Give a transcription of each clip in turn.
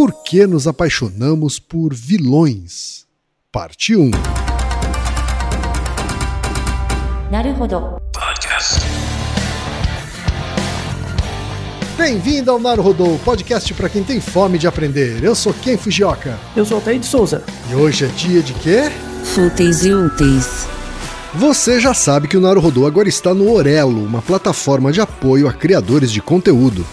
Por que nos apaixonamos por vilões? Parte 1. Bem-vindo ao Naruhodô, podcast para quem tem fome de aprender. Eu sou Ken Fujioka. Eu sou Altair de Souza. E hoje é dia de quê? Fúteis e úteis. Você já sabe que o Naruhodô agora está no Orelo, uma plataforma de apoio a criadores de conteúdo.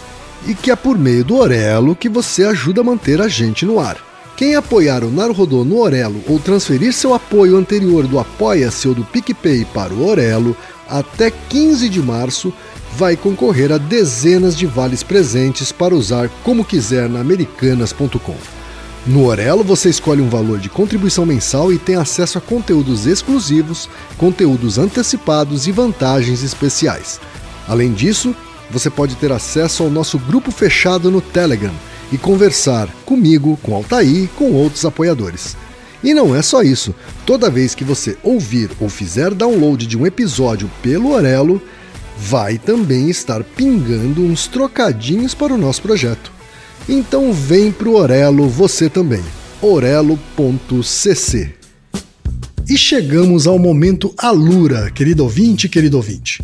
E que é por meio do Orelo que você ajuda a manter a gente no ar. Quem apoiar o Naruhodô no Orelo ou transferir seu apoio anterior do Apoia-se ou do PicPay para o Orelo até 15 de março vai concorrer a dezenas de vales presentes para usar como quiser na americanas.com. No Orelo você escolhe um valor de contribuição mensal e tem acesso a conteúdos exclusivos, conteúdos antecipados e vantagens especiais. Além disso, você pode ter acesso ao nosso grupo fechado no Telegram e conversar comigo, com Altair, com outros apoiadores. E não é só isso. Toda vez que você ouvir ou fizer download de um episódio pelo Orelo, vai também estar pingando uns trocadinhos para o nosso projeto. Então vem pro Orelo você também. orelo.cc. E chegamos ao momento Alura, querido ouvinte, querido ouvinte.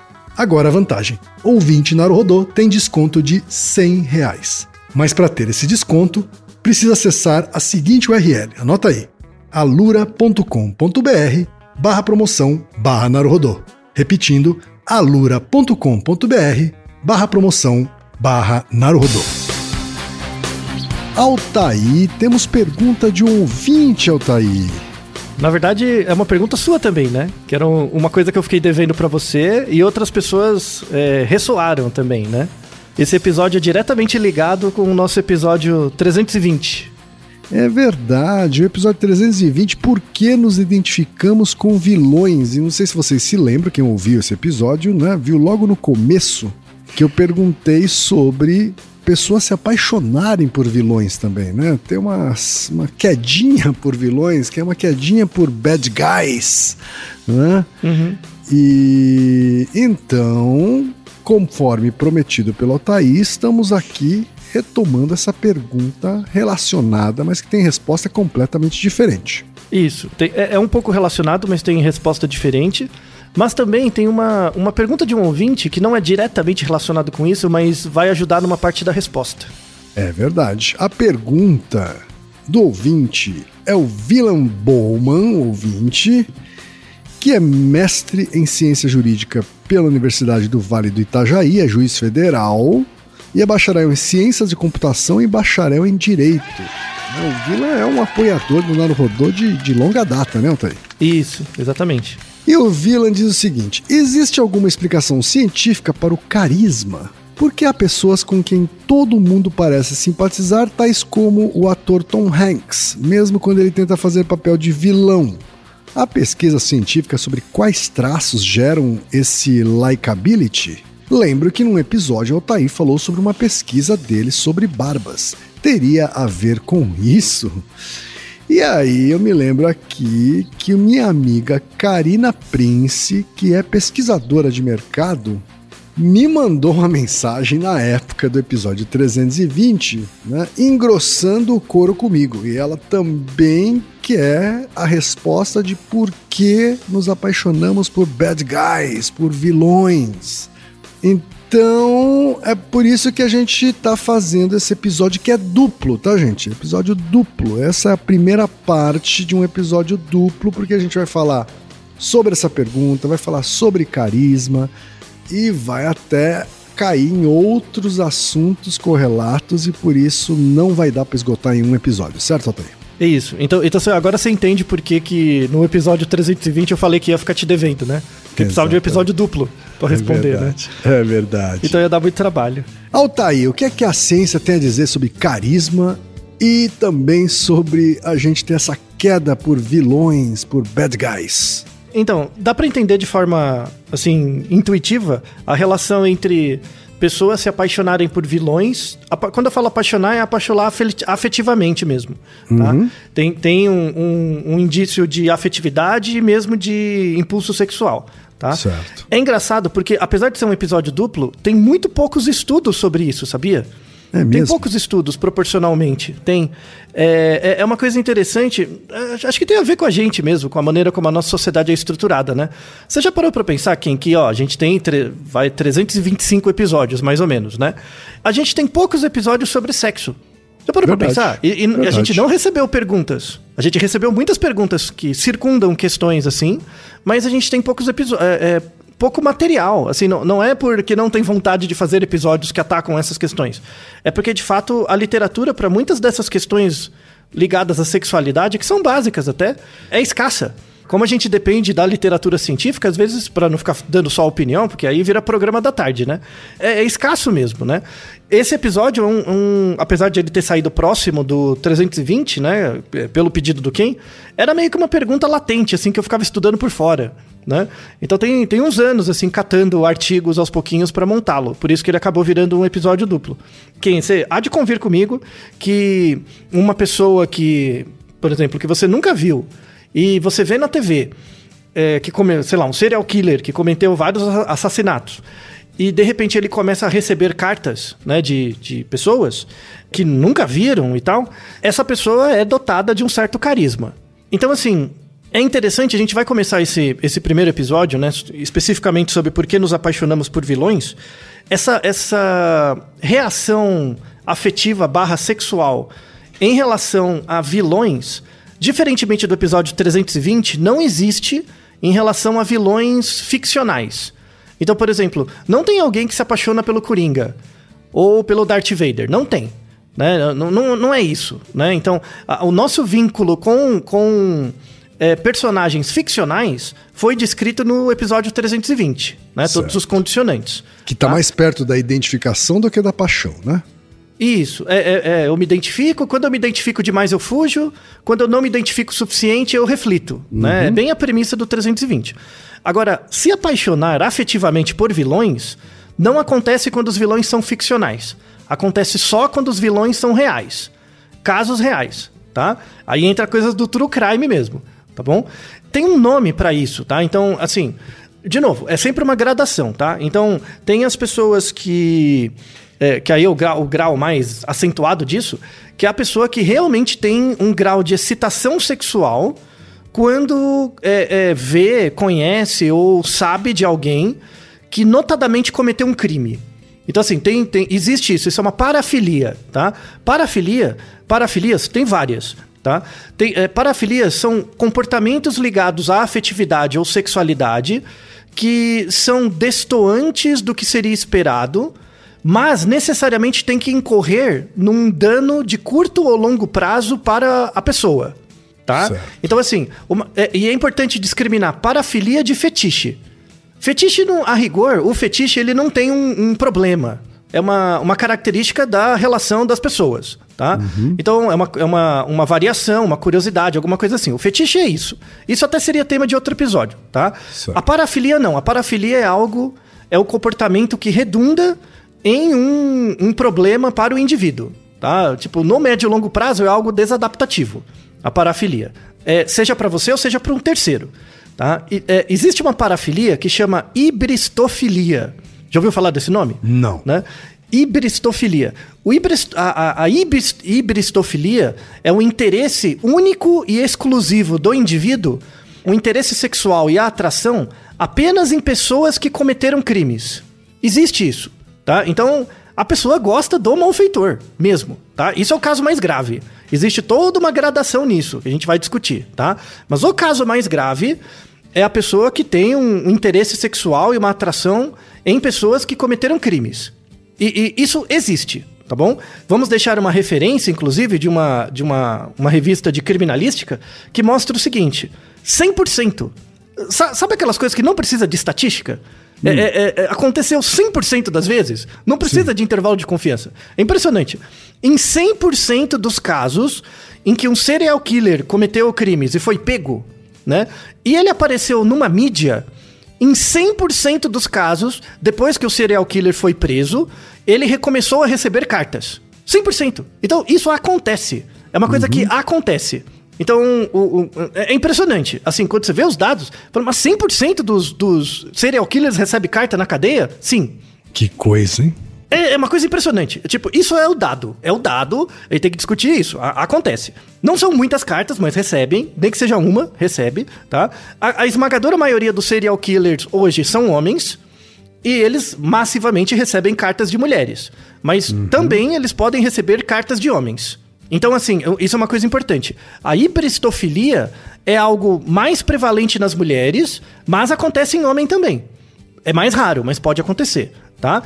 Agora a vantagem: ouvinte Naruhodô tem desconto de 100 reais. Mas para ter esse desconto, precisa acessar a seguinte URL, anota aí, alura.com.br barra promoção barra Naruhodô. Repetindo, alura.com.br barra promoção barra Naruhodô. Altaí, temos pergunta de um ouvinte, Altaí. Na verdade, é uma pergunta sua também, né? Que era uma coisa que eu fiquei devendo para você e outras pessoas é, ressoaram também, né? Esse episódio é diretamente ligado com o nosso episódio 320. É verdade, o episódio 320, por que nos identificamos com vilões? E não sei se vocês se lembram, quem ouviu esse episódio, né? Viu logo no começo que eu perguntei sobre pessoas se apaixonarem por vilões também, né? Tem uma, uma quedinha por vilões, que é uma quedinha por bad guys, né? Uhum. E então, conforme prometido pelo Thaís, estamos aqui retomando essa pergunta relacionada, mas que tem resposta completamente diferente. Isso, tem, é, é um pouco relacionado, mas tem resposta diferente. Mas também tem uma, uma pergunta de um ouvinte que não é diretamente relacionado com isso, mas vai ajudar numa parte da resposta. É verdade. A pergunta do ouvinte é o William Bowman, ouvinte, que é mestre em ciência jurídica pela Universidade do Vale do Itajaí, é juiz federal e é bacharel em ciências de computação e bacharel em direito. O Vila é um apoiador do Naruhodô de, de longa data, né, Altair? Isso, exatamente. E o Villan diz o seguinte: existe alguma explicação científica para o carisma? Porque há pessoas com quem todo mundo parece simpatizar, tais como o ator Tom Hanks, mesmo quando ele tenta fazer papel de vilão. Há pesquisa científica sobre quais traços geram esse likability? Lembro que num episódio Altair falou sobre uma pesquisa dele sobre barbas. Teria a ver com isso? E aí eu me lembro aqui que minha amiga Karina Prince, que é pesquisadora de mercado, me mandou uma mensagem na época do episódio 320, né, engrossando o coro comigo. E ela também quer a resposta de por que nos apaixonamos por bad guys, por vilões. Então, é por isso que a gente tá fazendo esse episódio que é duplo, tá, gente? Episódio duplo. Essa é a primeira parte de um episódio duplo, porque a gente vai falar sobre essa pergunta, vai falar sobre carisma e vai até cair em outros assuntos correlatos e por isso não vai dar para esgotar em um episódio, certo, Altair? É isso. Então, então agora você entende por que, que no episódio 320 eu falei que ia ficar te devendo, né? Porque precisava de um episódio duplo para responder, é né? É verdade. Então ia dar muito trabalho. Altair, o que é que a ciência tem a dizer sobre carisma e também sobre a gente ter essa queda por vilões, por bad guys? Então, dá para entender de forma assim intuitiva a relação entre pessoas se apaixonarem por vilões. Quando eu falo apaixonar, é apaixonar afetivamente mesmo. Tá? Uhum. Tem, tem um, um, um, indício de afetividade e mesmo de impulso sexual. Tá? Certo. É engraçado porque, apesar de ser um episódio duplo, tem muito poucos estudos sobre isso, sabia? É Tem poucos estudos proporcionalmente. Tem. É, é, é uma coisa interessante. É, acho que tem a ver com a gente mesmo, com a maneira como a nossa sociedade é estruturada, né? Você já parou para pensar quem que, ó, a gente tem tre vai 325 episódios, mais ou menos, né? A gente tem poucos episódios sobre sexo. Já parou Verdade. pra pensar? E, e a gente não recebeu perguntas. A gente recebeu muitas perguntas que circundam questões assim, mas a gente tem poucos episódios. É, é, pouco material. Assim, não, não é porque não tem vontade de fazer episódios que atacam essas questões. É porque, de fato, a literatura, para muitas dessas questões ligadas à sexualidade, que são básicas até, é escassa. Como a gente depende da literatura científica, às vezes, para não ficar dando só opinião, porque aí vira programa da tarde, né? É, é escasso mesmo, né? Esse episódio, um, um, apesar de ele ter saído próximo do 320, né? Pelo pedido do Ken, era meio que uma pergunta latente, assim, que eu ficava estudando por fora né? Então tem, tem uns anos, assim, catando artigos aos pouquinhos para montá-lo. Por isso que ele acabou virando um episódio duplo. Quem, você há de convir comigo que uma pessoa que, por exemplo, que você nunca viu e você vê na TV, é, que come, sei lá, um serial killer que cometeu vários assassinatos, e de repente ele começa a receber cartas né, de, de pessoas que nunca viram e tal, essa pessoa é dotada de um certo carisma. Então, assim, é interessante, a gente vai começar esse, esse primeiro episódio, né? Especificamente sobre por que nos apaixonamos por vilões. Essa, essa reação afetiva barra sexual em relação a vilões, diferentemente do episódio 320, não existe em relação a vilões ficcionais. Então, por exemplo, não tem alguém que se apaixona pelo Coringa ou pelo Darth Vader. Não tem. Né? Não, não, não é isso. Né? Então, a, o nosso vínculo com, com é, personagens ficcionais foi descrito no episódio 320, né? Certo. Todos os condicionantes. Que está tá? mais perto da identificação do que da paixão, né? Isso, é, é, é, eu me identifico, quando eu me identifico demais eu fujo, quando eu não me identifico o suficiente eu reflito, uhum. né? É bem a premissa do 320. Agora, se apaixonar afetivamente por vilões, não acontece quando os vilões são ficcionais. Acontece só quando os vilões são reais. Casos reais, tá? Aí entra coisas do true crime mesmo tá bom? Tem um nome para isso, tá? Então, assim, de novo, é sempre uma gradação, tá? Então, tem as pessoas que. É, que aí é o grau, o grau mais acentuado disso, que é a pessoa que realmente tem um grau de excitação sexual quando é, é, vê, conhece ou sabe de alguém que notadamente cometeu um crime. Então, assim, tem, tem, existe isso, isso é uma parafilia, tá? Parafilia, parafilias, tem várias. Tá? Tem, é, parafilias são comportamentos ligados à afetividade ou sexualidade que são destoantes do que seria esperado, mas necessariamente tem que incorrer num dano de curto ou longo prazo para a pessoa. Tá? Certo. Então, assim, uma, é, e é importante discriminar parafilia de fetiche. Fetiche, no, a rigor, o fetiche ele não tem um, um problema é uma, uma característica da relação das pessoas, tá? Uhum. Então, é, uma, é uma, uma variação, uma curiosidade, alguma coisa assim. O fetiche é isso. Isso até seria tema de outro episódio, tá? Certo. A parafilia não. A parafilia é algo... É o comportamento que redunda em um, um problema para o indivíduo, tá? Tipo, no médio e longo prazo é algo desadaptativo, a parafilia. É, seja para você ou seja para um terceiro, tá? E, é, existe uma parafilia que chama ibristofilia. Já ouviu falar desse nome? Não. Né? Ibristofilia. O ibrist, a, a, a ibrist, ibristofilia é um interesse único e exclusivo do indivíduo, o interesse sexual e a atração apenas em pessoas que cometeram crimes. Existe isso. tá? Então, a pessoa gosta do malfeitor mesmo, tá? Isso é o caso mais grave. Existe toda uma gradação nisso, que a gente vai discutir, tá? Mas o caso mais grave é a pessoa que tem um interesse sexual e uma atração em pessoas que cometeram crimes. E, e, isso existe, tá bom? Vamos deixar uma referência, inclusive, de uma, de uma, uma revista de criminalística que mostra o seguinte: 100%. Sabe aquelas coisas que não precisa de estatística? É, hum. É, é, é, aconteceu 100% das vezes. Não precisa Sim. de intervalo de confiança. É impressionante. Em 100% dos casos em que um serial killer cometeu crimes e foi pego, né? E ele apareceu numa mídia, em 100% dos casos, depois que o serial killer foi preso, ele recomeçou a receber cartas. 100%. Então, isso acontece. É uma coisa uhum. que acontece. Então, o, o, é impressionante. Assim, quando você vê os dados, mas 100% dos, dos serial killers recebe carta na cadeia? Sim. Que coisa, hein? É, é, uma coisa impressionante. Tipo, isso é o dado. É o dado, ele tem que discutir isso. A, acontece. Não são muitas cartas, mas recebem. Nem que seja uma, recebe, tá? A, a esmagadora maioria dos serial killers hoje são homens. E eles massivamente recebem cartas de mulheres. Mas uhum. também eles podem receber cartas de homens. Então, assim, isso é uma coisa importante. A hibristofilia é algo mais prevalente nas mulheres, mas acontece em homem também. É mais raro, mas pode acontecer, tá?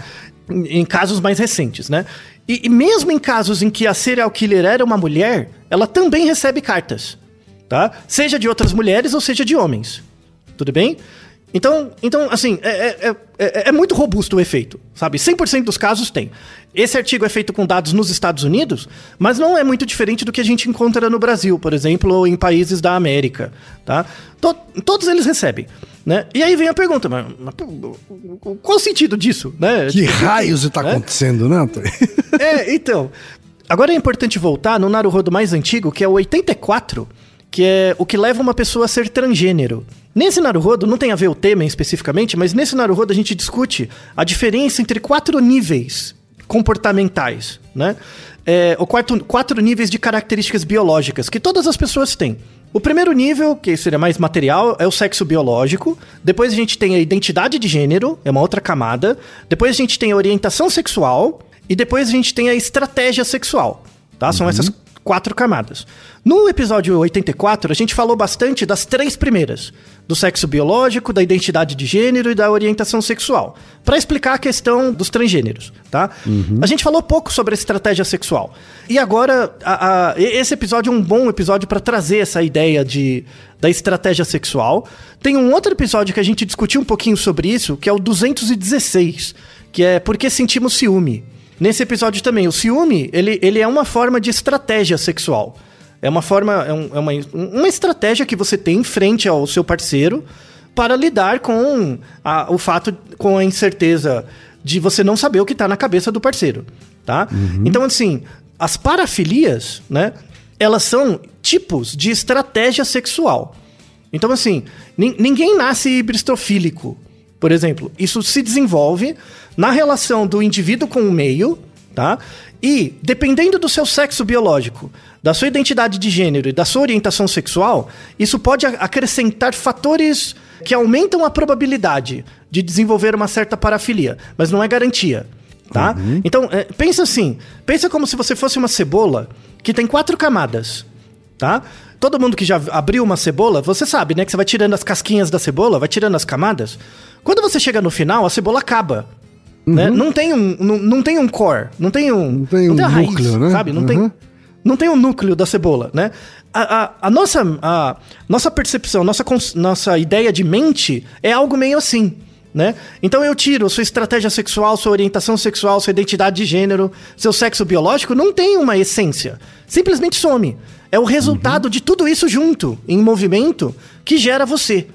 Em, casos mais recentes, né? E, e, mesmo em casos em que a serial killer era uma mulher, ela também recebe cartas, tá? Seja de outras mulheres ou seja de homens. Tudo bem? Então, então assim, é, é, é, é muito robusto o efeito, sabe? 100% dos casos tem. Esse artigo é feito com dados nos Estados Unidos, mas não é muito diferente do que a gente encontra no Brasil, por exemplo, ou em países da América, tá? To todos eles recebem, né? E aí vem a pergunta, mas, mas qual o sentido disso, né? Que tipo, raios está né? acontecendo, né, Antônio? é, então... Agora é importante voltar no Naruhodo mais antigo, que é o 84, que é o que leva uma pessoa a ser transgênero. Nesse Naruhodo, não tem a ver o tema especificamente, mas nesse Naruhodo a gente discute a diferença entre quatro níveis comportamentais, né? É, ou quatro, quatro níveis de características biológicas que todas as pessoas têm. O primeiro nível, que seria mais material, é o sexo biológico. Depois a gente tem a identidade de gênero, é uma outra camada. Depois a gente tem a orientação sexual. E depois a gente tem a estratégia sexual. Tá? São uhum. essas quatro camadas. No episódio 84, a gente falou bastante das três primeiras: do sexo biológico, da identidade de gênero e da orientação sexual, para explicar a questão dos transgêneros, tá? Uhum. A gente falou pouco sobre a estratégia sexual. E agora, a, a, esse episódio é um bom episódio para trazer essa ideia de, da estratégia sexual. Tem um outro episódio que a gente discutiu um pouquinho sobre isso, que é o 216, que é Por que sentimos ciúme? Nesse episódio também, o ciúme, ele, ele é uma forma de estratégia sexual. É uma forma, é, um, é uma, uma estratégia que você tem em frente ao seu parceiro para lidar com a, o fato, com a incerteza de você não saber o que está na cabeça do parceiro, tá? Uhum. Então, assim, as parafilias, né, elas são tipos de estratégia sexual. Então, assim, ninguém nasce hibristofílico, por exemplo. Isso se desenvolve na relação do indivíduo com o meio, tá? E, dependendo do seu sexo biológico, da sua identidade de gênero e da sua orientação sexual, isso pode acrescentar fatores que aumentam a probabilidade de desenvolver uma certa parafilia, mas não é garantia, tá? Uhum. Então, é, pensa assim, pensa como se você fosse uma cebola que tem quatro camadas, tá? Todo mundo que já abriu uma cebola, você sabe, né, que você vai tirando as casquinhas da cebola, vai tirando as camadas. Quando você chega no final, a cebola acaba. Né? Uhum. Né? Não, tem um, não, não tem um core, não tem um. Não tem, não tem um raiz, núcleo, né? Sabe? Não, uhum. tem, não tem um núcleo da cebola, né? A, a, a nossa, a nossa percepção, nossa, nossa ideia de mente é algo meio assim. Né? Então eu tiro sua estratégia sexual, sua orientação sexual, sua identidade de gênero, seu sexo biológico, não tem uma essência. Simplesmente some. É o resultado uhum. de tudo isso junto, em movimento, que gera você.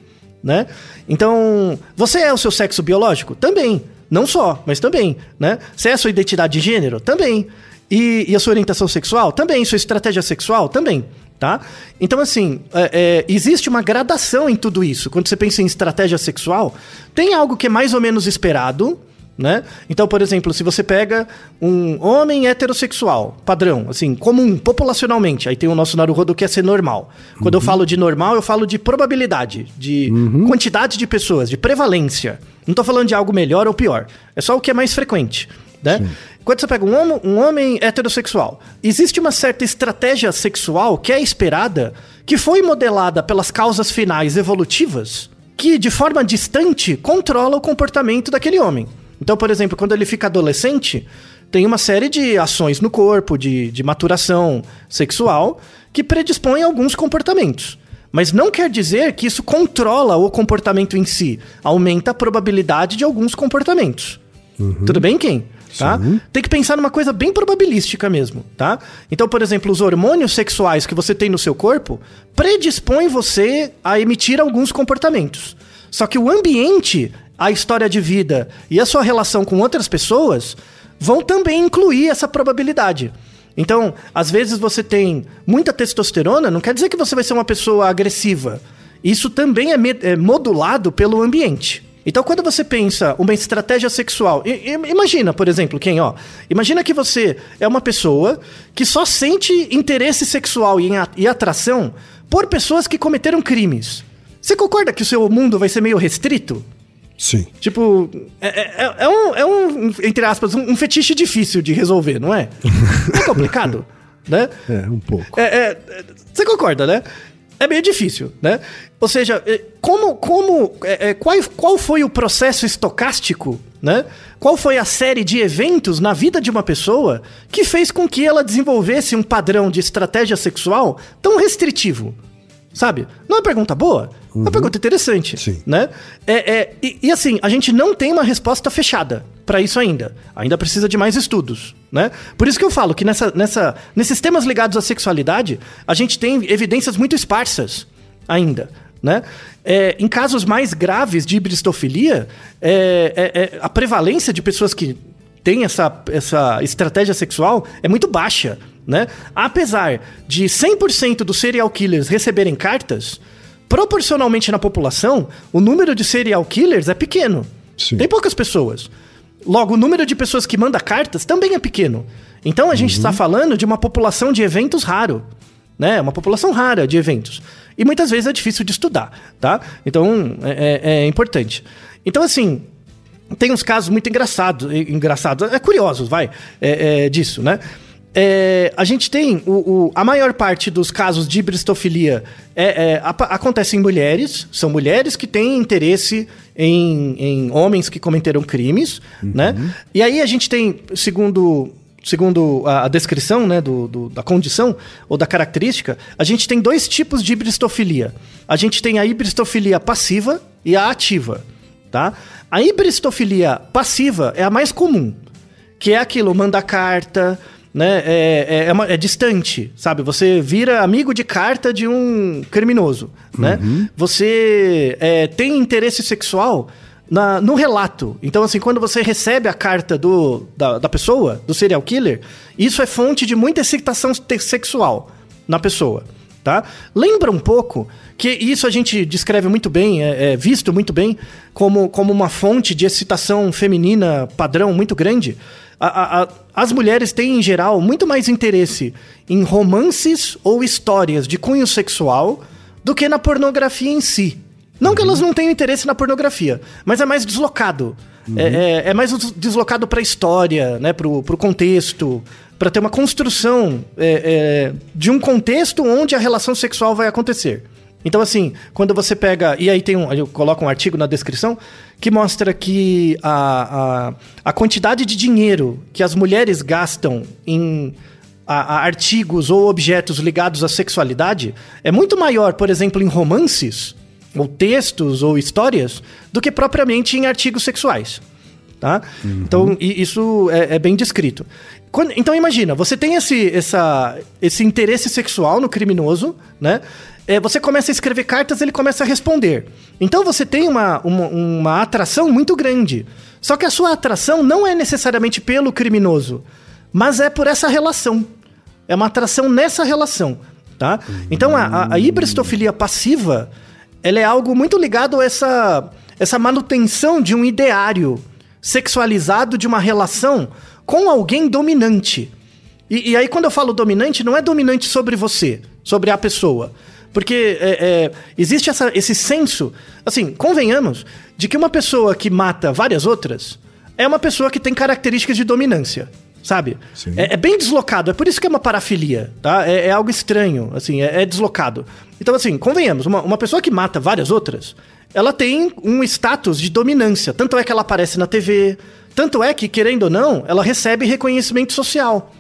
Né? Então, você é o seu sexo biológico? Também. Não só, mas também, né? Você é a sua identidade de gênero? Também. E, e a sua orientação sexual? Também. Sua estratégia sexual? Também. Tá? Então, assim, é, é, existe uma gradação em tudo isso. Quando você pensa em estratégia sexual, tem algo que é mais ou menos esperado, né? Então, por exemplo, se você pega um homem heterossexual, padrão, assim, comum, populacionalmente, aí tem o nosso Naruhodo que é ser normal. Quando eu falo de normal, eu falo de probabilidade, de quantidade de pessoas, de prevalência. Não tô falando de algo melhor ou pior. É só o que é mais frequente, né? Quando você pega um homem, um homem heterossexual, existe uma certa estratégia sexual que é esperada, que foi modelada pelas causas finais evolutivas, que de forma distante controla o comportamento daquele homem. Então, por exemplo, quando ele fica adolescente, tem uma série de ações no corpo, de, de maturação sexual, que predispõem a alguns comportamentos. Mas não quer dizer que isso controla o comportamento em si, aumenta a probabilidade de alguns comportamentos. Tudo bem, quem? Tá? Sim. Tem que pensar numa coisa bem probabilística mesmo, tá? Então, por exemplo, os hormônios sexuais que você tem no seu corpo predispõem você a emitir alguns comportamentos. Só que o ambiente, a história de vida e a sua relação com outras pessoas vão também incluir essa probabilidade. Então, às vezes você tem muita testosterona, não quer dizer que você vai ser uma pessoa agressiva. Isso também é, é modulado pelo ambiente. Então, quando você pensa uma estratégia sexual, imagina, por exemplo, quem, ó, imagina que você é uma pessoa que só sente interesse sexual e, atração por pessoas que cometeram crimes. Você concorda que o seu mundo vai ser meio restrito? Sim. Tipo, é, é- é um, é um, entre aspas, um, um fetiche difícil de resolver, não é? É complicado, né? É, um pouco. É, é, é, você concorda, né? É meio difícil, né? Ou seja, é, como, como, é, é, qual, qual foi o processo estocástico, né? Qual foi a série de eventos na vida de uma pessoa que fez com que ela desenvolvesse um padrão de estratégia sexual tão restritivo? Sabe? Não é uma pergunta boa? É uma pergunta interessante, Sim. né? É, é, e, e assim, a gente não tem uma resposta fechada para isso ainda. Ainda precisa de mais estudos, né? Por isso que eu falo que nessa, nessa, nesses temas ligados à sexualidade, a gente tem evidências muito esparsas ainda, né? É, em casos mais graves de hibristofilia, é, é- é- a prevalência de pessoas que têm essa, essa estratégia sexual é muito baixa, né? Apesar de 100% dos serial killers receberem cartas, proporcionalmente na população, o número de serial killers é pequeno. Sim. Tem poucas pessoas. Logo, o número de pessoas que manda cartas também é pequeno. Então a gente está falando de uma população de eventos raro, né? Uma população rara de eventos. E muitas vezes é difícil de estudar, tá? Então é, é- é importante. Então, assim, tem uns casos muito engraçados, engraçados, é curiosos, vai, é, é, disso, né? É, a gente tem o, o- a maior parte dos casos de bristofilia é, é, acontece em mulheres, são mulheres que têm interesse em, em homens que cometeram crimes, né? E aí a gente tem, segundo segundo a, a descrição né, do, do- da condição ou da característica, a gente tem dois tipos de hibristofilia. A gente tem a hibristofilia passiva e a ativa. Tá? A hibristofilia passiva é a mais comum, que é aquilo, manda carta, né? É, é, é uma- é distante, sabe? Você vira amigo de carta de um criminoso, né? Você é, tem interesse sexual na- no relato. Então, assim, quando você recebe a carta do, da, da pessoa, do serial killer, isso é fonte de muita excitação sexual na pessoa, tá? Lembra um pouco que isso a gente descreve muito bem, é, é visto muito bem como, como uma fonte de excitação feminina padrão muito grande. A- a- a- as mulheres têm, em geral, muito mais interesse em romances ou histórias de cunho sexual do que na pornografia em si. Não que elas não tenham interesse na pornografia, mas é mais deslocado. É, é- é mais des- deslocado para a história, né, pro, pro contexto, para ter uma construção é, é, de um contexto onde a relação sexual vai acontecer. Então, assim, quando você pega. E aí tem um. Eu coloco um artigo na descrição que mostra que a, a, a quantidade de dinheiro que as mulheres gastam em a- a artigos ou objetos ligados à sexualidade é muito maior, por exemplo, em romances, ou textos, ou histórias, do que propriamente em artigos sexuais. Tá? Então, i- isso é, é bem descrito. Quando- então, imagina, você tem esse, essa, esse interesse sexual no criminoso, né? É, você começa a escrever cartas, ele começa a responder. Então, você tem uma, uma, uma atração muito grande. Só que a sua atração não é necessariamente pelo criminoso, mas é por essa relação. É uma atração nessa relação, tá? Então, a, a, a hibristofilia passiva, ela é algo muito ligado a essa, essa manutenção de um ideário sexualizado de uma relação com alguém dominante. E, e aí, quando eu falo dominante, não é dominante sobre você, sobre a pessoa. Porque é, é, existe essa, esse senso, assim, convenhamos, de que uma pessoa que mata várias outras é uma pessoa que tem características de dominância sabe? É, é, bem deslocado, é por isso que é uma parafilia, tá? É, é algo estranho, assim, é, é, deslocado. Então, assim, convenhamos, uma, uma pessoa que mata várias outras, ela tem um status de dominância. Tanto é que ela aparece na TV, tanto é que, querendo ou não, ela recebe reconhecimento social.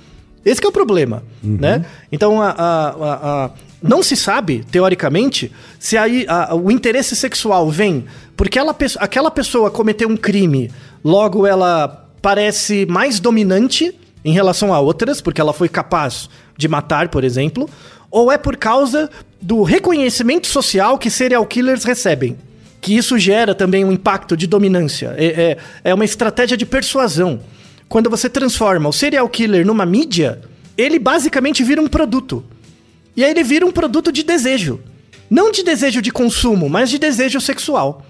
Esse é o problema, uhum. né? Então, a, a, a, a, não se sabe, teoricamente, se aí o interesse sexual vem porque ela, aquela pessoa cometeu um crime, logo ela parece mais dominante em relação a outras, porque ela foi capaz de matar, por exemplo, ou é por causa do reconhecimento social que serial killers recebem. Que isso gera também um impacto de dominância. É, é, é uma estratégia de persuasão. Quando você transforma o serial killer numa mídia, ele basicamente vira um produto. E aí ele vira um produto de desejo. Não de desejo de consumo, mas de desejo sexual.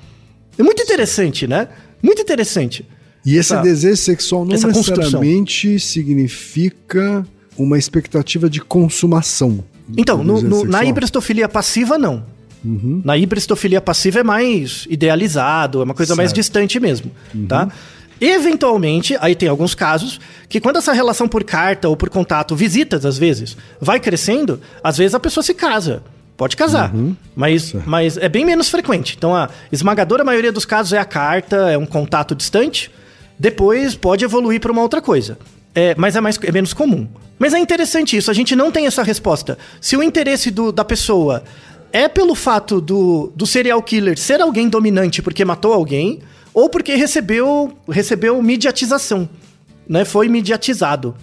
É muito interessante, né? Muito interessante. E esse essa, desejo sexual não necessariamente significa uma expectativa de consumação. Então, no, no, na hibristofilia passiva, não. Uhum. Na hibristofilia passiva é mais idealizado, é uma coisa certo. mais distante mesmo, uhum. tá? Eventualmente, aí tem alguns casos que quando essa relação por carta ou por contato, visitas às vezes, vai crescendo, às vezes a pessoa se casa. Pode casar, uhum. mas, mas é bem menos frequente. Então a esmagadora maioria dos casos é a carta, é um contato distante. Depois pode evoluir para uma outra coisa. É, mas é, mais, é menos comum. Mas é interessante isso, a gente não tem essa resposta. Se o interesse do, da pessoa é pelo fato do, do serial killer ser alguém dominante porque matou alguém, ou porque recebeu, recebeu mediatização, né? Foi mediatizado.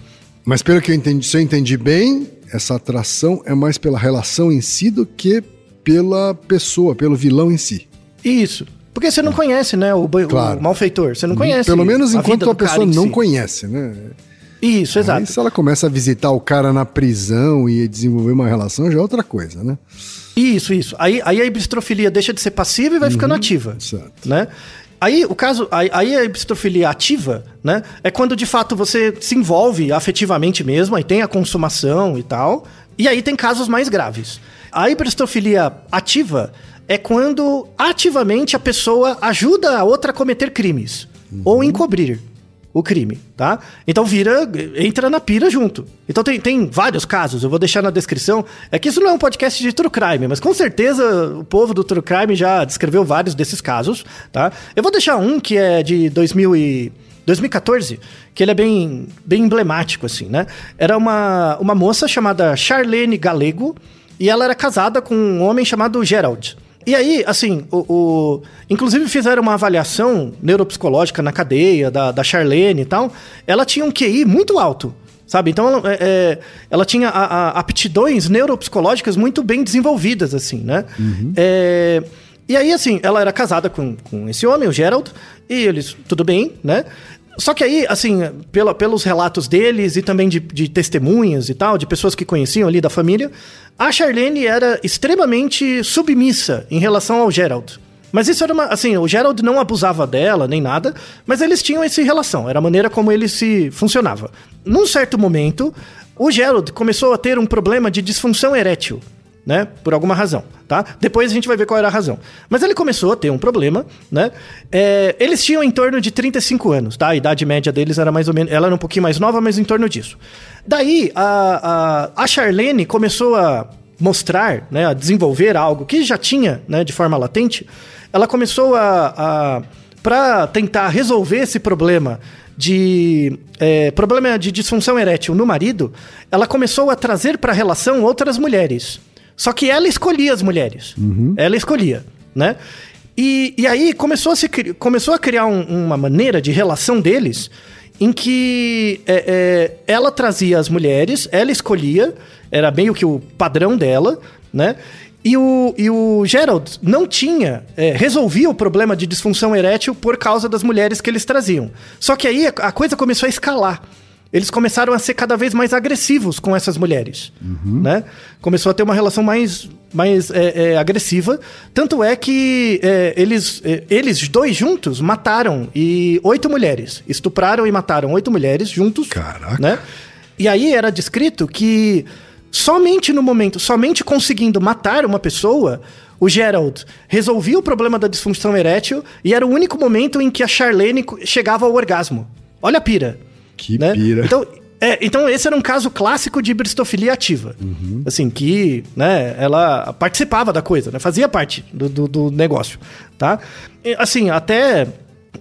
Mas pelo que eu entendi, se eu entendi bem, essa atração é mais pela relação em si do que pela pessoa, pelo vilão em si. Isso. Porque você não conhece, né, o, claro. o malfeitor. Você não uhum. conhece. Pelo menos enquanto a, a pessoa não si. conhece, né? Isso, exato. Aí, se ela começa a visitar o cara na prisão e desenvolver uma relação, já é outra coisa, né? Isso, isso. Aí, aí a ibistrofilia deixa de ser passiva e vai uhum, ficando ativa. Certo. Né? Aí o caso, aí, aí a ibistrofilia ativa, né? É quando de fato você se envolve afetivamente mesmo, aí tem a consumação e tal. E aí tem casos mais graves. A ibistrofilia ativa é quando ativamente a pessoa ajuda a outra a cometer crimes uhum. ou encobrir o crime, tá? Então vira, entra na pira junto. Então tem, tem vários casos, eu vou deixar na descrição. É que isso não é um podcast de true crime, mas com certeza o povo do true crime já descreveu vários desses casos, tá? Eu vou deixar um que é de 2000 e 2014, que ele é bem, bem emblemático, assim, né? Era uma, uma moça chamada Charlene Galego e ela era casada com um homem chamado Gerald. E aí, assim, o, o, inclusive fizeram uma avaliação neuropsicológica na cadeia da, da Charlene e tal. Ela tinha um QI muito alto, sabe? Então ela, é, é ela tinha a, a, aptidões neuropsicológicas muito bem desenvolvidas, assim, né? Uhum. É, e aí, assim, ela era casada com, com esse homem, o Gerald, e eles, tudo bem, né? Só que aí, assim, pela, pelos relatos deles e também de, de testemunhas e tal, de pessoas que conheciam ali da família, a Charlene era extremamente submissa em relação ao Gerald. Mas isso era uma. Assim, o Gerald não abusava dela nem nada, mas eles tinham essa relação, era a maneira como ele se funcionava. Num certo momento, o Gerald começou a ter um problema de disfunção erétil né? Por alguma razão, tá? Depois a gente vai ver qual era a razão. Mas ele começou a ter um problema, né? É, eles tinham em torno de 35 anos, tá? A idade média deles era mais ou menos... Ela era um pouquinho mais nova, mas em torno disso. Daí, a, a, a Charlene começou a mostrar, né? A desenvolver algo que já tinha, né? De forma latente. Ela começou a... a para tentar resolver esse problema de é, problema de disfunção erétil no marido, ela começou a trazer para a relação outras mulheres. Só que ela escolhia as mulheres. Uhum. Ela escolhia, né? E, e aí começou a, se, começou a criar um, uma maneira de relação deles em que é, é, ela trazia as mulheres, ela escolhia, era meio que o padrão dela, né? E o, e o Gerald não tinha, é, resolvia o problema de disfunção erétil por causa das mulheres que eles traziam. Só que aí a, a coisa começou a escalar. Eles começaram a ser cada vez mais agressivos com essas mulheres, Uhum. né? Começou a ter uma relação mais, mais é, é, agressiva, tanto é que é, eles, é, eles dois juntos mataram e oito mulheres, estupraram e mataram oito mulheres juntos, Caraca. né? E aí era descrito que somente no momento, somente conseguindo matar uma pessoa, o Gerald resolvia o problema da disfunção erétil e era o único momento em que a Charlene chegava ao orgasmo. Olha a pira. Que né? pira. Então, é, então esse era um caso clássico de bristofilia ativa. Assim, que né, ela participava da coisa, né? fazia parte do, do, do negócio. Tá? E, assim, até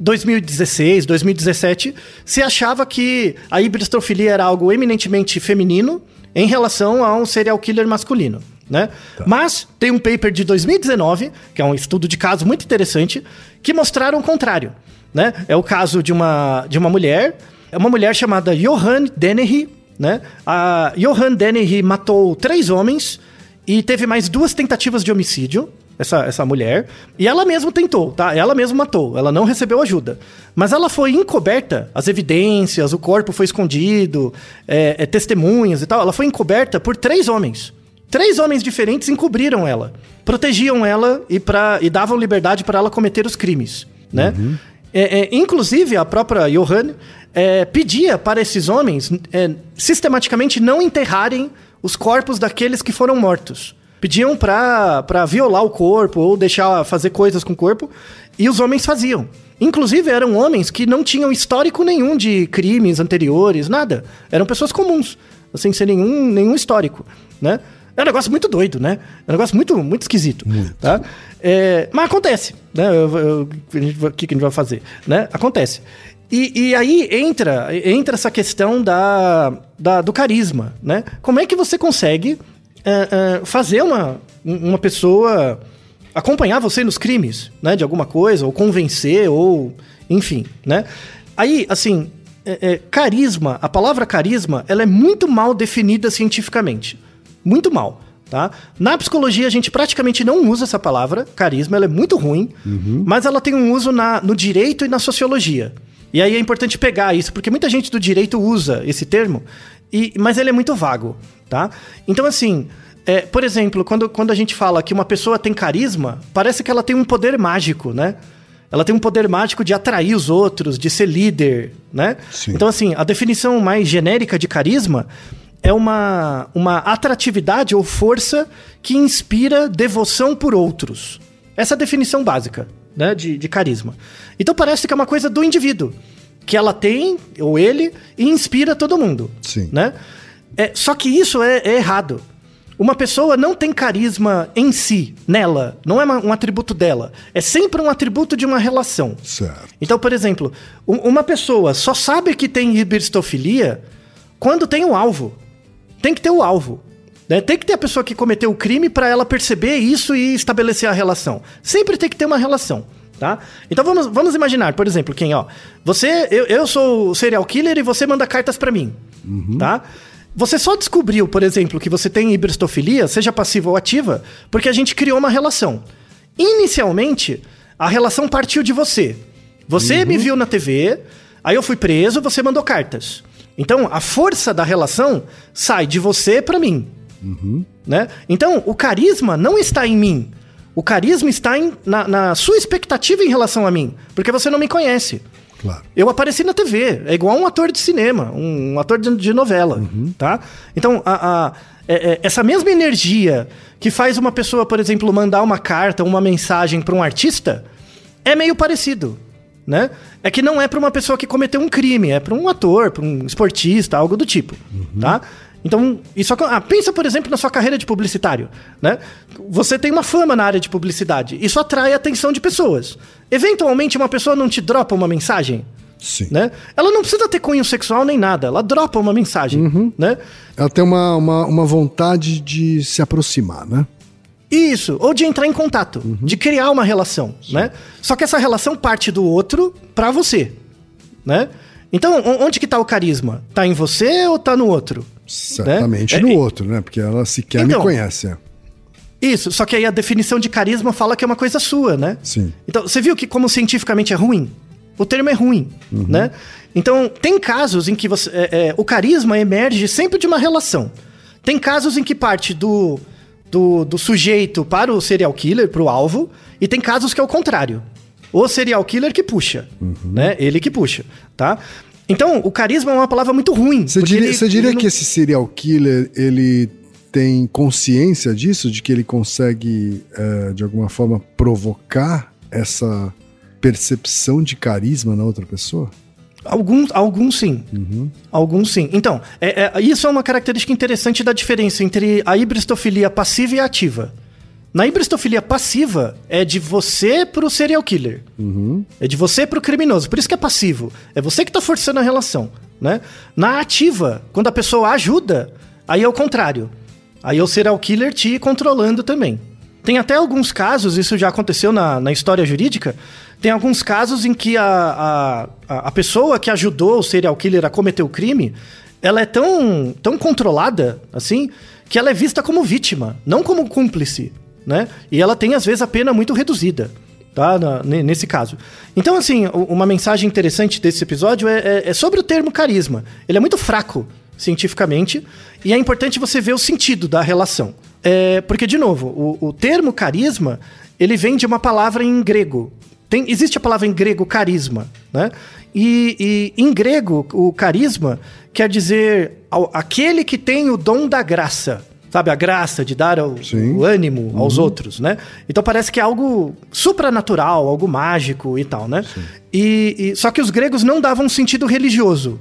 2016, 2017, se achava que a hibristofilia era algo eminentemente feminino em relação a um serial killer masculino. Né? Mas tem um paper de 2019, que é um estudo de caso muito interessante, que mostraram o contrário. Né? É o caso de uma, de uma mulher, é uma mulher chamada Johan Dennehy. Né? A Johan Dennehy matou três homens e teve mais duas tentativas de homicídio, essa, essa mulher. E ela mesma tentou, tá? Ela mesma matou, ela não recebeu ajuda. Mas ela foi encoberta, as evidências, o corpo foi escondido, é, é, testemunhas e tal. Ela foi encoberta por três homens. Três homens diferentes encobriram ela, protegiam ela e, pra, e davam liberdade para ela cometer os crimes, né? É, é, inclusive, a própria Johan é, pedia para esses homens é, sistematicamente não enterrarem os corpos daqueles que foram mortos. Pediam pra violar o corpo ou deixar fazer coisas com o corpo, e os homens faziam. Inclusive, eram homens que não tinham histórico nenhum de crimes anteriores, nada. Eram pessoas comuns, sem ser nenhum, nenhum histórico, né? É um negócio muito doido, né? É um negócio muito, muito esquisito, tá? É, mas acontece, né? Eu- eu- O que, que a gente vai fazer, né? Acontece. E, e aí entra, entra essa questão da, da- do carisma, né? Como é que você consegue é, é, fazer uma, uma pessoa acompanhar você nos crimes, né? De alguma coisa, ou convencer, ou... Enfim, né? Aí, assim, é, carisma, a palavra carisma, ela é muito mal definida cientificamente. Muito mal, tá? Na psicologia, a gente praticamente não usa essa palavra, carisma, ela é muito ruim, mas ela tem um uso na, no direito e na sociologia. E aí é importante pegar isso, porque muita gente do direito usa esse termo, e, mas ele é muito vago, tá? Então, assim, é, por exemplo, quando, quando a gente fala que uma pessoa tem carisma, parece que ela tem um poder mágico, né? Ela tem um poder mágico de atrair os outros, de ser líder, né? Sim. Então, assim, a definição mais genérica de carisma é uma, uma atratividade ou força que inspira devoção por outros. Essa é a definição básica né, de, de carisma. Então parece que é uma coisa do indivíduo, que ela tem, ou ele, e inspira todo mundo. Sim. Né? É, só que isso é, é errado. Uma pessoa não tem carisma em si, nela, não é uma- um atributo dela. É sempre um atributo de uma relação. Certo. Então, por exemplo, um- uma pessoa só sabe que tem hibristofilia quando tem um alvo. Tem que ter o alvo. né? Tem que ter a pessoa que cometeu o crime para ela perceber isso e estabelecer a relação. Sempre tem que ter uma relação. Tá? Então vamos, vamos imaginar, por exemplo, quem, ó. Você, eu, eu sou o serial killer e você manda cartas para mim. Tá? Você só descobriu, por exemplo, que você tem hibristofilia, seja passiva ou ativa, porque a gente criou uma relação. Inicialmente, a relação partiu de você. Você me viu na TV, aí eu fui preso, você mandou cartas. Então, a força da relação sai de você para mim. Né? Então, o carisma não está em mim. O carisma está em- na, na sua expectativa em relação a mim. Porque você não me conhece. Claro. Eu apareci na TV, é igual um ator de cinema, um, um ator de, de novela, tá? Então, a, a- é- é- essa mesma energia que faz uma pessoa, por exemplo, mandar uma carta, uma mensagem para um artista, é meio parecido, né? É que não é para uma pessoa que cometeu um crime, é para um ator, para um esportista, algo do tipo, tá? Então, isso ah, pensa, por exemplo, na sua carreira de publicitário, né? Você tem uma fama na área de publicidade, isso atrai a atenção de pessoas. Eventualmente, uma pessoa não te dropa uma mensagem, Sim. né? Ela não precisa ter cunho sexual nem nada, ela dropa uma mensagem, né? Ela tem uma, uma, uma vontade de se aproximar, né? Isso, ou de entrar em contato, de criar uma relação, né? Só que essa relação parte do outro pra você, né? Então, onde que tá o carisma? Tá em você ou tá no outro? Certamente Né? no É, outro, né? Porque ela sequer Então. me conhece. é. Isso, só que aí a definição de carisma fala que é uma coisa sua, né? Sim. Então, você viu que como cientificamente é ruim? o termo é ruim, né? Então, tem casos em que você, é, é, o carisma emerge sempre de uma relação. Tem casos em que parte do, do, do sujeito para o serial killer, para o alvo, e tem casos que é o contrário. O serial killer que puxa, né? Ele que puxa, tá? Então, o carisma é uma palavra muito ruim. Você diria, ele- diria não- que esse serial killer, ele tem consciência disso? De que ele consegue, eh, de alguma forma, provocar essa percepção de carisma na outra pessoa? Alguns, alguns sim. Alguns sim. Então, é- é- isso é uma característica interessante da diferença entre a hibristofilia passiva e ativa. Na hibristofilia passiva, é de você pro serial killer. É de você pro criminoso. Por isso que é passivo. É você que tá forçando a relação, né? Na ativa, quando a pessoa ajuda, aí é o contrário. Aí é o serial killer te controlando também. Tem até alguns casos, isso já aconteceu na, na história jurídica, tem alguns casos em que a, a, a- pessoa que ajudou o serial killer a cometer o crime, ela é tão, tão controlada, assim, que ela é vista como vítima, não como cúmplice, né? E ela tem, às vezes, a pena muito reduzida, tá? Na- ne- nesse caso. Então, assim, uma mensagem interessante desse episódio é, é- é sobre o termo carisma. Ele é muito fraco, cientificamente, e é importante você ver o sentido da relação. É, porque, de novo, o, o termo carisma, ele vem de uma palavra em grego. Tem, existe a palavra em grego carisma, né? E, e em grego, o carisma quer dizer aquele que tem o dom da graça. Sabe, a graça de dar o, o ânimo aos outros, né? Então parece que é algo supranatural, algo mágico e tal, né? E, e- só que os gregos não davam um sentido religioso,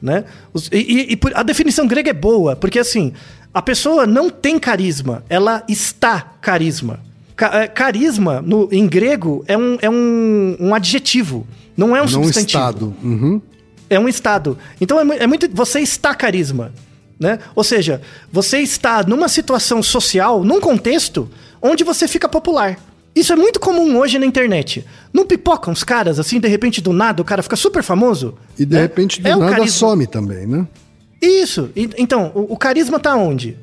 né? Os- e a definição grega é boa, porque assim, a pessoa não tem carisma, ela está carisma. É, carisma, no, em grego, é um, é um, um adjetivo, não é um Não substantivo. estado. Uhum. É um estado. Então é, é muito. Você está carisma. Né? Ou seja, você está numa situação social, num contexto, onde você fica popular. Isso é muito comum hoje na internet. Não pipoca uns caras assim, de repente, do nada, o cara fica super famoso. E de né? repente, do É nada, some também, né? Isso. Então, o, o carisma tá onde?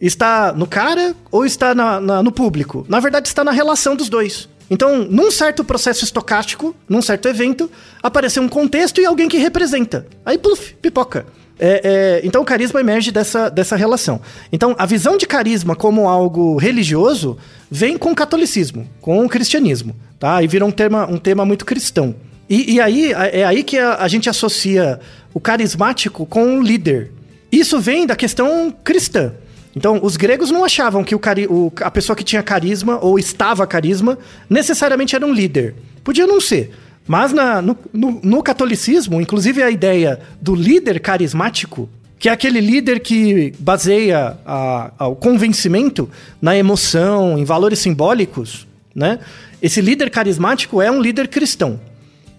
Está no cara ou está na- na- no público? Na verdade, está na relação dos dois. Então, num certo processo estocástico, num certo evento, apareceu um contexto e alguém que representa. Aí, puf, pipoca. É, é, então, o carisma emerge dessa, dessa relação. Então, a visão de carisma como algo religioso vem com o catolicismo, com o cristianismo, tá? E vira um tema, um tema muito cristão. E, e aí, é aí que a, a gente associa o carismático com o líder. Isso vem da questão cristã. Então, os gregos não achavam que o cari o- a pessoa que tinha carisma ou estava carisma necessariamente era um líder. Podia não ser. Mas na- no, no- no catolicismo, inclusive a ideia do líder carismático, que é aquele líder que baseia a- a- o convencimento na emoção, em valores simbólicos, né? Esse líder carismático é um líder cristão.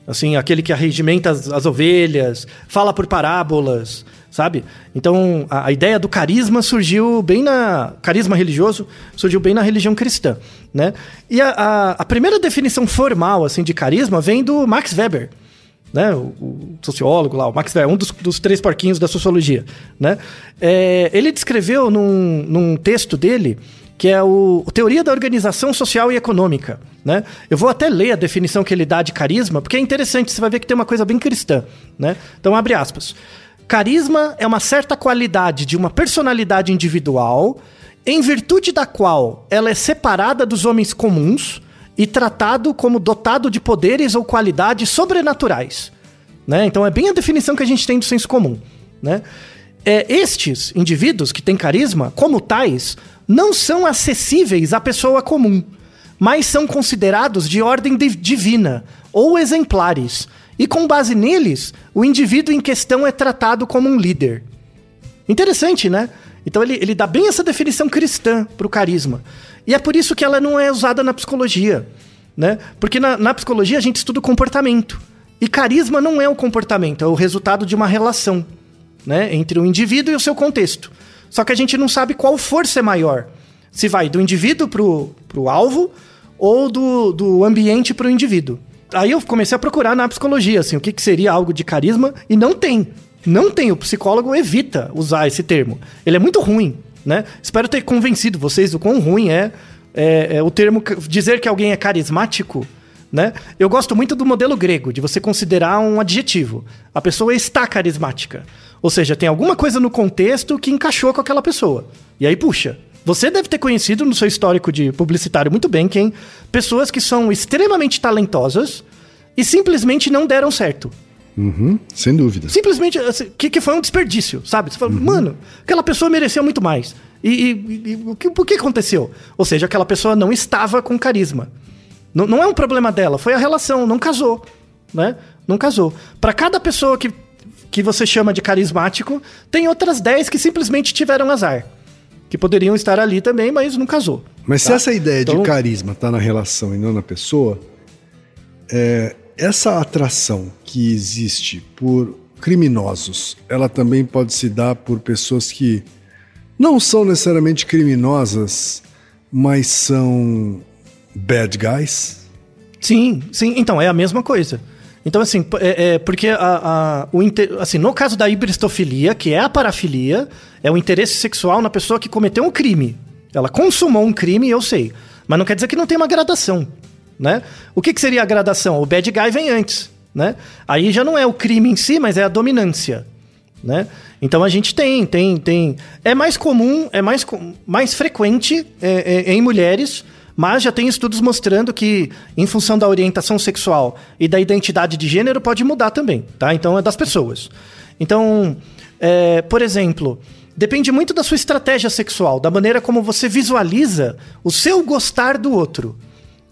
Assim, aquele que arregimenta as, as ovelhas, fala por parábolas, sabe? Então, a, a ideia do carisma surgiu bem na... Carisma religioso surgiu bem na religião cristã, né? E a, a, a primeira definição formal, assim, de carisma vem do Max Weber, né? O, o sociólogo lá, o Max Weber, um dos, dos três porquinhos da sociologia, né? É, ele descreveu num, num texto dele que é o, o Teoria da Organização Social e Econômica, né? Eu vou até ler a definição que ele dá de carisma, porque é interessante, você vai ver que tem uma coisa bem cristã, né? Então, abre aspas. Carisma é uma certa qualidade de uma personalidade individual em virtude da qual ela é separada dos homens comuns e tratado como dotado de poderes ou qualidades sobrenaturais. Né? Então é bem a definição que a gente tem do senso comum. Né? É, estes indivíduos que têm carisma, como tais, não são acessíveis à pessoa comum, mas são considerados de ordem di- divina ou exemplares. E com base neles, o indivíduo em questão é tratado como um líder. Interessante, né? Então ele, ele dá bem essa definição cristã pro carisma. E é por isso que ela não é usada na psicologia, né? Porque na, na psicologia a gente estuda o comportamento. E carisma não é o comportamento, é o resultado de uma relação, né? Entre o indivíduo e o seu contexto. Só que a gente não sabe qual força é maior. Se vai do indivíduo pro, pro alvo ou do, do ambiente pro indivíduo. Aí eu comecei a procurar na psicologia, assim, o que, que seria algo de carisma, e não tem. Não tem, o psicólogo evita usar esse termo. Ele é muito ruim, né? Espero ter convencido vocês do quão ruim é, é, é o termo. Dizer que alguém é carismático Né? Eu gosto muito do modelo grego, de você considerar um adjetivo. A pessoa está carismática. Ou seja, tem alguma coisa no contexto que encaixou com aquela pessoa. E aí puxa. Você deve ter conhecido no seu histórico de publicitário muito bem quem pessoas que são extremamente talentosas e simplesmente não deram certo. Uhum, sem dúvida. Simplesmente, assim, que, que foi um desperdício, sabe? Você fala, uhum. mano, aquela pessoa merecia muito mais. E, e, e o que, por que aconteceu? Ou seja, aquela pessoa não estava com carisma. N não é um problema dela, foi a relação, não casou, né? Não casou. Para cada pessoa que, que você chama de carismático, tem outras 10 que simplesmente tiveram azar. Que poderiam estar ali também, mas não casou. Mas tá? se essa ideia então, de carisma tá na relação e não na pessoa, é, essa atração que existe por criminosos, ela também pode se dar por pessoas que não são necessariamente criminosas, mas são bad guys? Sim, sim. Então, é a mesma coisa. Então, assim, é, é porque a, a, o assim, no caso da hibristofilia, que é a parafilia, é o interesse sexual na pessoa que cometeu um crime. Ela consumou um crime, eu sei. Mas não quer dizer que não tem uma gradação né? O que, que seria a gradação? O bad guy vem antes, né? Aí já não é o crime em si, mas é a dominância, né? Então a gente tem, tem, tem. É mais comum, é mais, mais frequente é, é, em mulheres, mas já tem estudos mostrando que, em função da orientação sexual e da identidade de gênero, pode mudar também, tá? Então é das pessoas. Então, é, por exemplo, depende muito da sua estratégia sexual, da maneira como você visualiza o seu gostar do outro.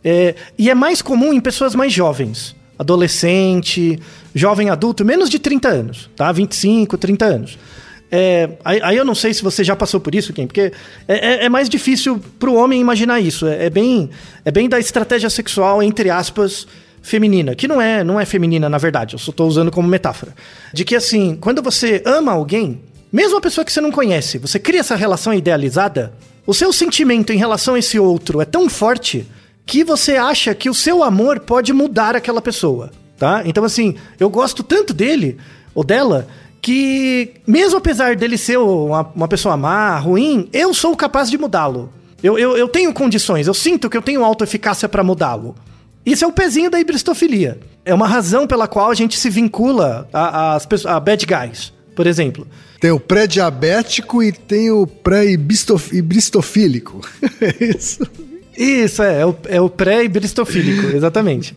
É, e é mais comum em pessoas mais jovens. Adolescente, jovem adulto, menos de 30 anos, tá? 25, 30 anos. É, aí, aí, eu não sei se você já passou por isso, Kim, porque é, é, é mais difícil para o homem imaginar isso. É, é, bem, é bem da estratégia sexual, entre aspas, feminina. Que não é, não é feminina, na verdade, eu só estou usando como metáfora. De que, assim, quando você ama alguém, mesmo a pessoa que você não conhece, você cria essa relação idealizada, o seu sentimento em relação a esse outro é tão forte que você acha que o seu amor pode mudar aquela pessoa, tá? Então, assim, eu gosto tanto dele ou dela que, mesmo apesar dele ser uma, uma pessoa má, ruim, eu sou capaz de mudá-lo. Eu, eu, eu tenho condições, eu sinto que eu tenho autoeficácia para mudá-lo. Isso é o pezinho da hibristofilia. É uma razão pela qual a gente se vincula a, a, a bad guys, por exemplo. Tem o pré-diabético e tem o pré-ibristofílico. é isso. Isso, é, é o, é o pré-bristofílico, exatamente.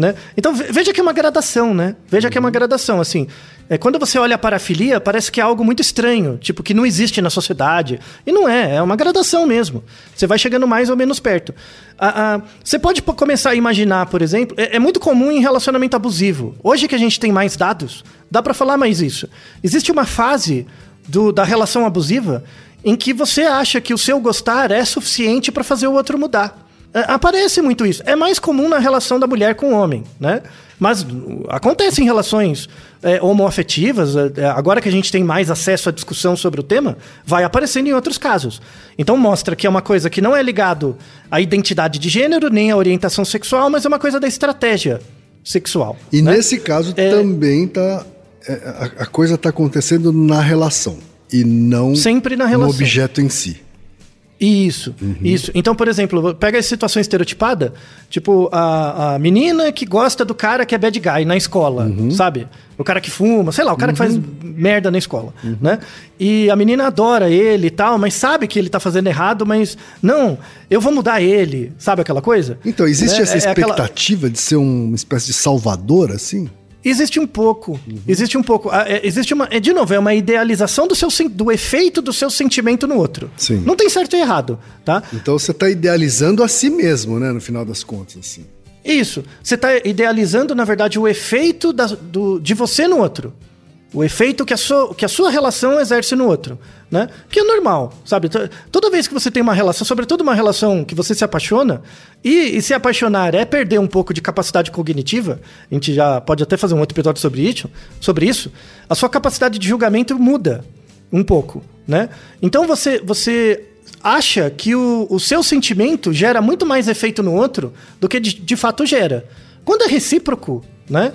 Né? Então veja que é uma gradação, né? Veja que é uma gradação, assim. É, quando você olha a parafilia, parece que é algo muito estranho, tipo, que não existe na sociedade. E não é, é uma gradação mesmo. Você vai chegando mais ou menos perto. Ah, ah, você pode começar a imaginar, por exemplo, é, é, muito comum em relacionamento abusivo. Hoje que a gente tem mais dados, dá para falar mais isso. Existe uma fase do, da relação abusiva em que você acha que o seu gostar é suficiente para fazer o outro mudar. É, aparece muito isso. É mais comum na relação da mulher com o homem, né? Mas acontece em relações é, homoafetivas, é, é, agora que a gente tem mais acesso à discussão sobre o tema, vai aparecendo em outros casos. Então mostra que é uma coisa que não é ligado à identidade de gênero, nem à orientação sexual, mas é uma coisa da estratégia sexual. E né? nesse caso é... também tá. É, a, a coisa está acontecendo na relação e não Sempre na relação. no objeto em si. Isso, uhum. isso. Então, por exemplo, pega a situação estereotipada, tipo, a, a menina que gosta do cara que é bad guy na escola, uhum. sabe? O cara que fuma, sei lá, o cara uhum. que faz uhum. merda na escola, uhum. né? E a menina adora ele e tal, mas sabe que ele tá fazendo errado, mas não, eu vou mudar ele, sabe aquela coisa? Então, existe né? essa expectativa é aquela... de ser uma espécie de salvador, assim? Existe um pouco. Uhum. Existe um pouco. Ah, é, existe uma. É, de novo, é uma idealização do, seu, do efeito do seu sentimento no outro. Sim. Não tem certo e errado, tá? Então você está idealizando a si mesmo, né? No final das contas, assim. Isso. Você está idealizando, na verdade, o efeito da, do, de você no outro. O efeito que a sua, que a sua relação exerce no outro, né? Que é normal, sabe? Toda vez que você tem uma relação, sobretudo uma relação que você se apaixona, e, e, se apaixonar é perder um pouco de capacidade cognitiva, a gente já pode até fazer um outro episódio sobre isso, sobre isso a sua capacidade de julgamento muda um pouco, né? Então você, você acha que o, o seu sentimento gera muito mais efeito no outro do que de, de fato gera. Quando é recíproco, né?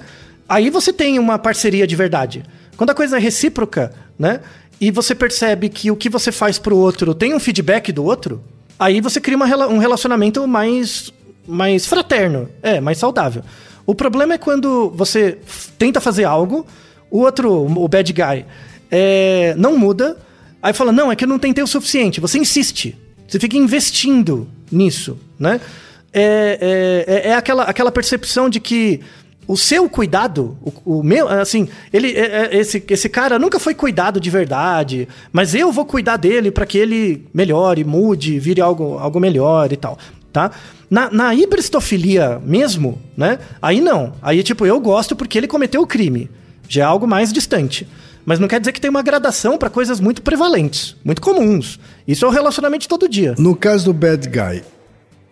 Aí você tem uma parceria de verdade. Quando a coisa é recíproca, né? E você percebe que o que você faz pro outro tem um feedback do outro, aí você cria uma, um relacionamento mais mais fraterno, é, mais saudável. O problema é quando você tenta fazer algo, o outro, o bad guy, é, não muda, aí fala, não, é que eu não tentei o suficiente. Você insiste, você fica investindo nisso, né? É, é, é- é aquela, aquela percepção de que o seu cuidado, o, o meu, assim, ele, é- é- esse, esse cara nunca foi cuidado de verdade, mas eu vou cuidar dele para que ele melhore, mude, vire algo, algo melhor e tal, tá? Na, na hibristofilia mesmo, né? Aí não. Aí, tipo, eu gosto porque ele cometeu o crime. Já é algo mais distante. Mas não quer dizer que tem uma gradação para coisas muito prevalentes, muito comuns. Isso é o relacionamento de todo dia. No caso do bad guy,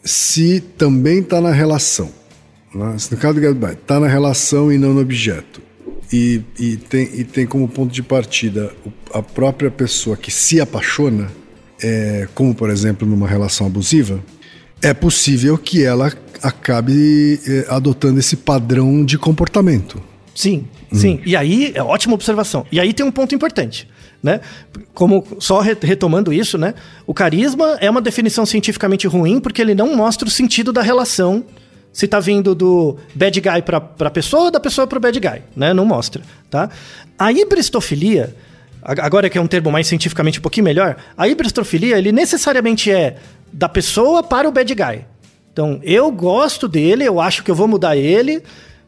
se também está na relação, né? se no caso do guy está na relação e não no objeto, e, e, tem, e tem como ponto de partida a própria pessoa que se apaixona, é, como por exemplo numa relação abusiva, é possível que ela acabe é, adotando esse padrão de comportamento. Sim, sim. E aí, é ótima observação. E aí tem um ponto importante, né? Como só re- retomando isso, né? O carisma é uma definição cientificamente ruim porque ele não mostra o sentido da relação se tá vindo do bad guy pra, pra pessoa ou da pessoa pro bad guy, né? Não mostra, tá? A hibristofilia, ag- agora que é um termo mais cientificamente um pouquinho melhor, a hibristofilia, ele necessariamente é da pessoa para o bad guy. Então, eu gosto dele, eu acho que eu vou mudar ele,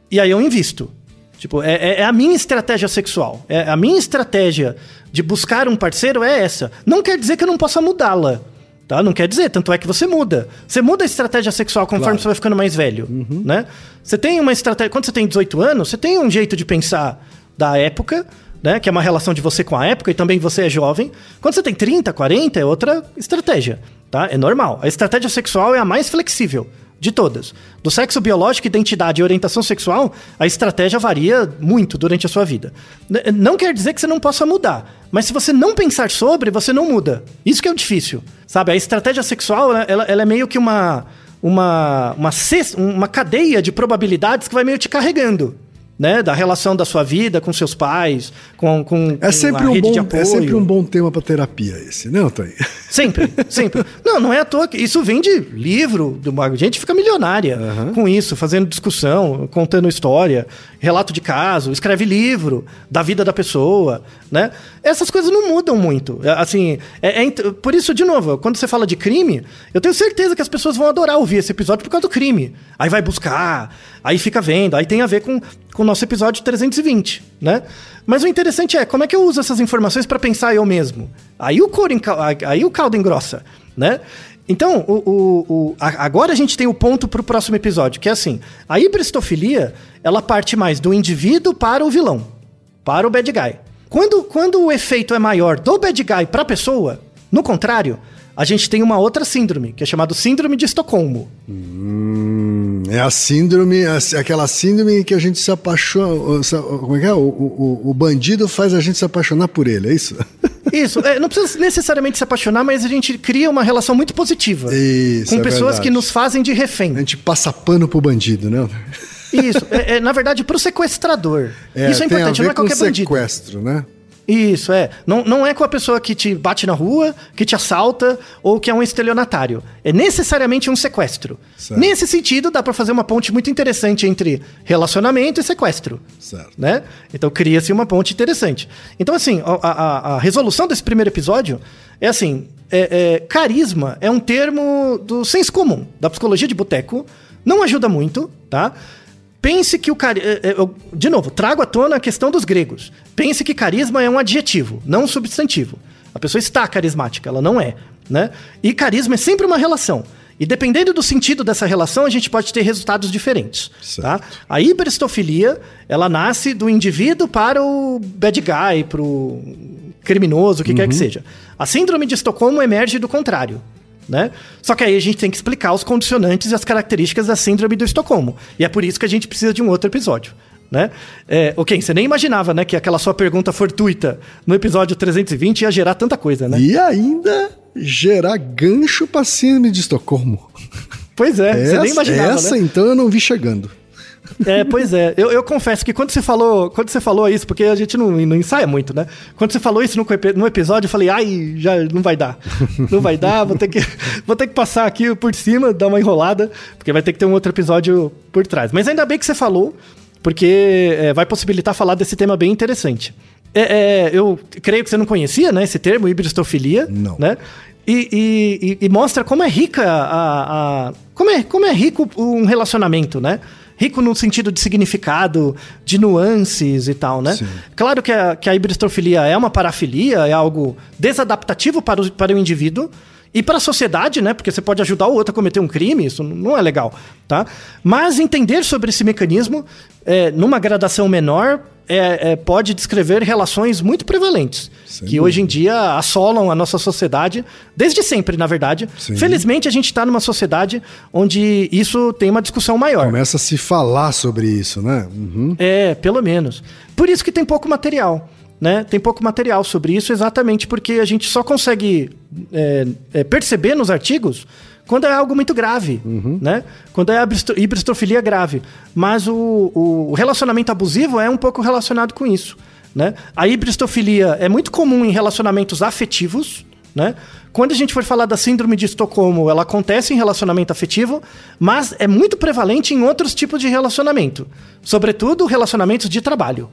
e aí eu invisto. Tipo, é, é- é a minha estratégia sexual. É a minha estratégia de buscar um parceiro é essa. Não quer dizer que eu não possa mudá-la. Tá? Não quer dizer, tanto é que você muda. Você muda a estratégia sexual conforme Claro. você vai ficando mais velho, né? Você tem uma estratégia, quando você tem 18 anos, você tem um jeito de pensar da época, né, que é uma relação de você com a época e também você é jovem. Quando você tem 30, 40 é outra estratégia, tá? É normal. A estratégia sexual é a mais flexível de todas. Do sexo biológico, identidade e orientação sexual, a estratégia varia muito durante a sua vida. Não quer dizer que você não possa mudar, mas se você não pensar sobre, você não muda. Isso que é o difícil, sabe? A estratégia sexual, ela, ela- é meio que uma, uma, uma, uma cadeia de probabilidades que vai meio te carregando. Né, da relação da sua vida com seus pais, com, com, É sempre, um bom, é sempre um bom tema para terapia esse, não, Thaí? Sempre, sempre. Não, não é à toa que isso vem de livro, de uma gente fica milionária com isso, fazendo discussão, contando história, relato de caso, escreve livro da vida da pessoa, né? Essas coisas não mudam muito. É, Assim, é, é por isso, de novo, quando você fala de crime, eu tenho certeza que as pessoas vão adorar ouvir esse episódio por causa do crime. Aí vai buscar, aí fica vendo, aí tem a ver com, com o nosso episódio 320, né? Mas o interessante é, como é que eu uso essas informações para pensar eu mesmo? Aí o couro aí o caldo engrossa, né? Então, o, o- o- a- agora a gente tem o ponto pro próximo episódio, que é assim, a hibristofilia, ela parte mais do indivíduo para o vilão, para o bad guy. Quando, quando o efeito é maior do bad guy para a pessoa, no contrário, a gente tem uma outra síndrome, que é chamada síndrome de Estocolmo. Hum, é a síndrome, a- aquela síndrome que a gente se apaixona. Como é que é? O, o, o bandido faz a gente se apaixonar por ele, é isso? Isso, é, não precisa necessariamente se apaixonar, mas a gente cria uma relação muito positiva. Isso, com é pessoas verdade. que nos fazem de refém. A gente passa pano pro bandido, né? Isso, é, é, na verdade, pro sequestrador. Isso é importante, não é qualquer bandido. sequestro, né? Isso, é. Não, não é com a pessoa que te bate na rua, que te assalta ou que é um estelionatário. É necessariamente um sequestro. Certo. Nesse sentido, dá pra fazer uma ponte muito interessante entre relacionamento e sequestro. Certo. Né? Então cria-se uma ponte interessante. Então, assim, a, a- a resolução desse primeiro episódio é assim: é- é, carisma é um termo do senso comum, da psicologia de boteco. Não ajuda muito, tá? Pense que o carisma. De novo, trago à tona a questão dos gregos. Pense que carisma é um adjetivo, não um substantivo. A pessoa está carismática, ela não é. Né? E carisma é sempre uma relação. E dependendo do sentido dessa relação, a gente pode ter resultados diferentes. Tá? A hibristofilia, ela nasce do indivíduo para o bad guy, para o criminoso, o que quer que seja. A síndrome de Estocolmo emerge do contrário. Né? Só que aí a gente tem que explicar os condicionantes e as características da síndrome do Estocolmo. E é por isso que a gente precisa de um outro episódio. Né? É, ok, você nem imaginava né, que aquela sua pergunta fortuita no episódio 320 ia gerar tanta coisa, né? E ainda gerar gancho pra síndrome de Estocolmo. Pois é, você nem essa imaginava, essa né? então eu não vi chegando. É, pois é. Eu, eu confesso que quando você falou, quando você falou isso, porque a gente não, não ensaia muito, né? Quando você falou isso no, no episódio, eu falei, ai, já não vai dar. Não vai dar, vou ter que, vou ter que passar aqui por cima, dar uma enrolada, porque vai ter que ter um outro episódio por trás. Mas ainda bem que você falou, porque é, vai possibilitar falar desse tema bem interessante. É, é, eu creio que você não conhecia, né, esse termo, hibristofilia. Não. Né? E, e, e, mostra como é rica a, a, como é como é rico um relacionamento, né? Rico no sentido de significado, de nuances e tal, né? Sim. Claro que a, que a hibristofilia é uma parafilia, é algo desadaptativo para o, para o indivíduo, e para a sociedade, né? Porque você pode ajudar o outro a cometer um crime, isso não é legal, tá? Mas entender sobre esse mecanismo, é, numa gradação menor, é, é, pode descrever relações muito prevalentes, Sem que dúvida. hoje em dia assolam a nossa sociedade, desde sempre, na verdade. Sim. Felizmente, a gente está numa sociedade onde isso tem uma discussão maior. Começa a se falar sobre isso, né? Uhum. É, pelo menos. Por isso que tem pouco material né? Tem pouco material sobre isso, exatamente porque a gente só consegue é, é, perceber nos artigos quando é algo muito grave, uhum. né? Quando é hibristofilia grave. Mas o, o relacionamento abusivo é um pouco relacionado com isso, né? A hibristofilia é muito comum em relacionamentos afetivos, né? Quando a gente for falar da síndrome de Estocolmo, ela acontece em relacionamento afetivo, mas é muito prevalente em outros tipos de relacionamento, sobretudo relacionamentos de trabalho.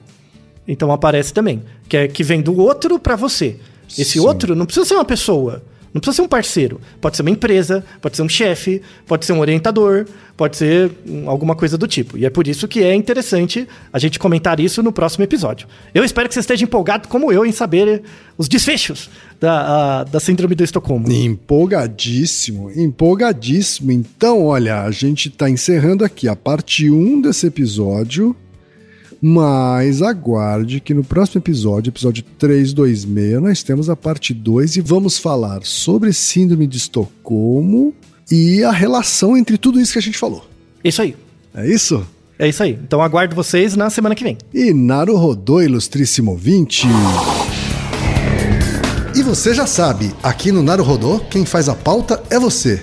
Então aparece também, que é que vem do outro para você. Esse Sim. outro não precisa ser uma pessoa, não precisa ser um parceiro. Pode ser uma empresa, pode ser um chefe, pode ser um orientador, pode ser alguma coisa do tipo. E é por isso que é interessante a gente comentar isso no próximo episódio. Eu espero que você esteja empolgado, como eu, em saber os desfechos da, a, da Síndrome do Estocolmo. Empolgadíssimo, empolgadíssimo. Então, olha, a gente está encerrando aqui a parte 1 desse episódio. Mas aguarde que no próximo episódio, episódio 326, nós temos a parte 2 e vamos falar sobre Síndrome de Estocolmo e a relação entre tudo isso que a gente falou. Isso aí. É isso? É isso aí. Então aguardo vocês na semana que vem. E Naru Rodô, ilustríssimo 20. E você já sabe, aqui no Naru Rodô, quem faz a pauta é você.